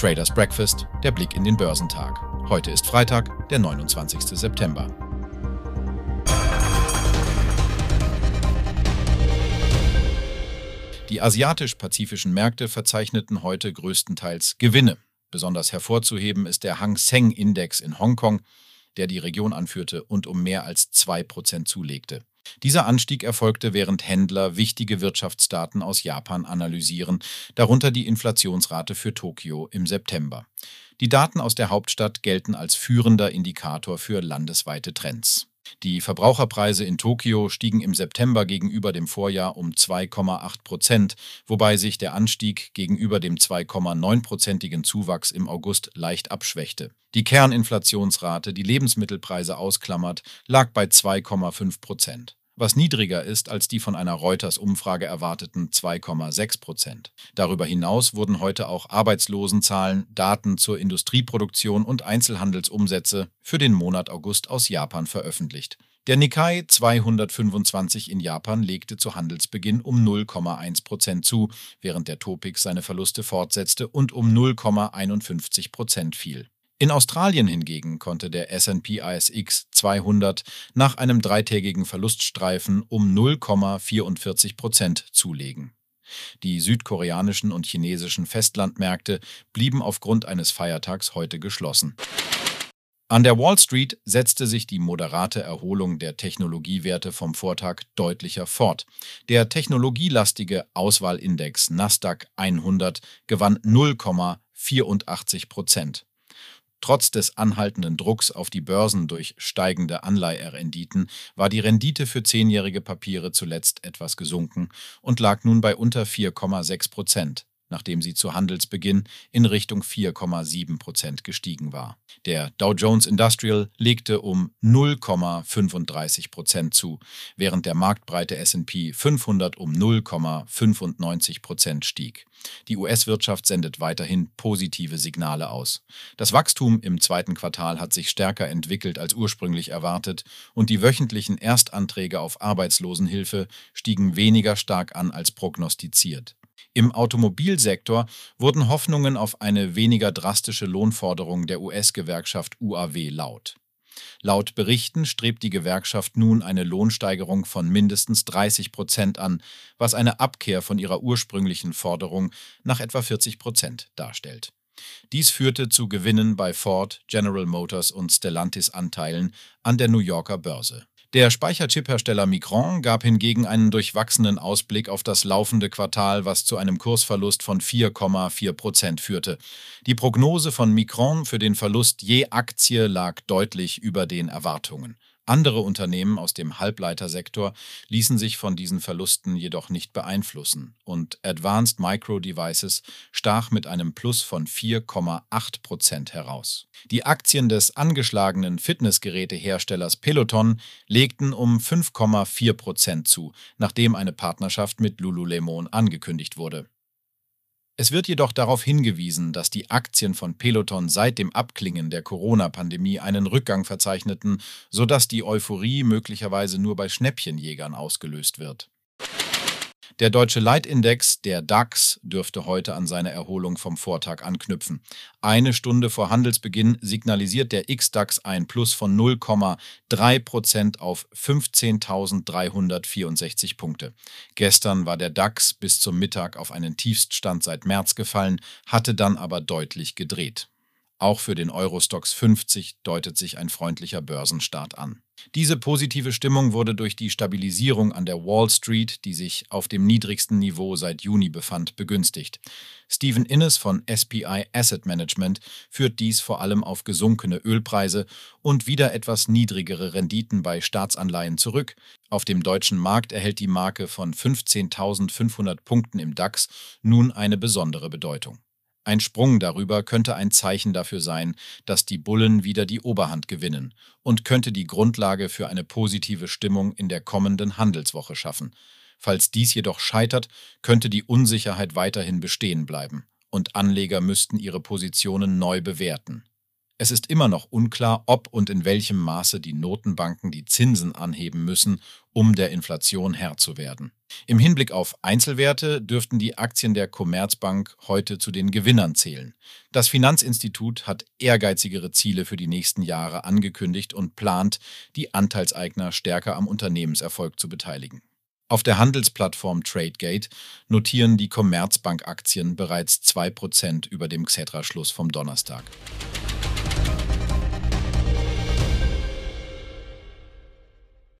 Traders Breakfast, der Blick in den Börsentag. Heute ist Freitag, der 29. September. Die asiatisch-pazifischen Märkte verzeichneten heute größtenteils Gewinne. Besonders hervorzuheben ist der Hang Seng Index in Hongkong, der die Region anführte und um mehr als 2% zulegte. Dieser Anstieg erfolgte, während Händler wichtige Wirtschaftsdaten aus Japan analysieren, darunter die Inflationsrate für Tokio im September. Die Daten aus der Hauptstadt gelten als führender Indikator für landesweite Trends. Die Verbraucherpreise in Tokio stiegen im September gegenüber dem Vorjahr um 2,8 Prozent, wobei sich der Anstieg gegenüber dem 2,9-prozentigen Zuwachs im August leicht abschwächte. Die Kerninflationsrate, die Lebensmittelpreise ausklammert, lag bei 2,5 Prozent was niedriger ist als die von einer Reuters-Umfrage erwarteten 2,6 Prozent. Darüber hinaus wurden heute auch Arbeitslosenzahlen, Daten zur Industrieproduktion und Einzelhandelsumsätze für den Monat August aus Japan veröffentlicht. Der Nikkei 225 in Japan legte zu Handelsbeginn um 0,1 Prozent zu, während der Topix seine Verluste fortsetzte und um 0,51 Prozent fiel. In Australien hingegen konnte der SP ASX 200 nach einem dreitägigen Verluststreifen um 0,44 Prozent zulegen. Die südkoreanischen und chinesischen Festlandmärkte blieben aufgrund eines Feiertags heute geschlossen. An der Wall Street setzte sich die moderate Erholung der Technologiewerte vom Vortag deutlicher fort. Der technologielastige Auswahlindex Nasdaq 100 gewann 0,84 Prozent. Trotz des anhaltenden Drucks auf die Börsen durch steigende Anleiherenditen war die Rendite für zehnjährige Papiere zuletzt etwas gesunken und lag nun bei unter 4,6 Prozent nachdem sie zu Handelsbeginn in Richtung 4,7 Prozent gestiegen war. Der Dow Jones Industrial legte um 0,35 Prozent zu, während der marktbreite SP 500 um 0,95 Prozent stieg. Die US-Wirtschaft sendet weiterhin positive Signale aus. Das Wachstum im zweiten Quartal hat sich stärker entwickelt als ursprünglich erwartet und die wöchentlichen Erstanträge auf Arbeitslosenhilfe stiegen weniger stark an als prognostiziert. Im Automobilsektor wurden Hoffnungen auf eine weniger drastische Lohnforderung der US-Gewerkschaft UAW laut. Laut Berichten strebt die Gewerkschaft nun eine Lohnsteigerung von mindestens 30 Prozent an, was eine Abkehr von ihrer ursprünglichen Forderung nach etwa 40 Prozent darstellt. Dies führte zu Gewinnen bei Ford, General Motors und Stellantis Anteilen an der New Yorker Börse. Der Speicherchiphersteller Micron gab hingegen einen durchwachsenen Ausblick auf das laufende Quartal, was zu einem Kursverlust von 4,4 Prozent führte. Die Prognose von Micron für den Verlust je Aktie lag deutlich über den Erwartungen. Andere Unternehmen aus dem Halbleitersektor ließen sich von diesen Verlusten jedoch nicht beeinflussen und Advanced Micro Devices stach mit einem Plus von 4,8 Prozent heraus. Die Aktien des angeschlagenen Fitnessgeräteherstellers Peloton legten um 5,4 Prozent zu, nachdem eine Partnerschaft mit Lululemon angekündigt wurde. Es wird jedoch darauf hingewiesen, dass die Aktien von Peloton seit dem Abklingen der Corona-Pandemie einen Rückgang verzeichneten, sodass die Euphorie möglicherweise nur bei Schnäppchenjägern ausgelöst wird. Der deutsche Leitindex, der DAX, dürfte heute an seine Erholung vom Vortag anknüpfen. Eine Stunde vor Handelsbeginn signalisiert der XDAX ein Plus von 0,3 Prozent auf 15.364 Punkte. Gestern war der DAX bis zum Mittag auf einen Tiefststand seit März gefallen, hatte dann aber deutlich gedreht. Auch für den Eurostox 50 deutet sich ein freundlicher Börsenstart an. Diese positive Stimmung wurde durch die Stabilisierung an der Wall Street, die sich auf dem niedrigsten Niveau seit Juni befand, begünstigt. Stephen Innes von SPI Asset Management führt dies vor allem auf gesunkene Ölpreise und wieder etwas niedrigere Renditen bei Staatsanleihen zurück. Auf dem deutschen Markt erhält die Marke von 15.500 Punkten im DAX nun eine besondere Bedeutung. Ein Sprung darüber könnte ein Zeichen dafür sein, dass die Bullen wieder die Oberhand gewinnen und könnte die Grundlage für eine positive Stimmung in der kommenden Handelswoche schaffen. Falls dies jedoch scheitert, könnte die Unsicherheit weiterhin bestehen bleiben und Anleger müssten ihre Positionen neu bewerten. Es ist immer noch unklar, ob und in welchem Maße die Notenbanken die Zinsen anheben müssen, um der Inflation Herr zu werden. Im Hinblick auf Einzelwerte dürften die Aktien der Commerzbank heute zu den Gewinnern zählen. Das Finanzinstitut hat ehrgeizigere Ziele für die nächsten Jahre angekündigt und plant, die Anteilseigner stärker am Unternehmenserfolg zu beteiligen. Auf der Handelsplattform Tradegate notieren die Commerzbank-Aktien bereits 2% über dem Xetra-Schluss vom Donnerstag.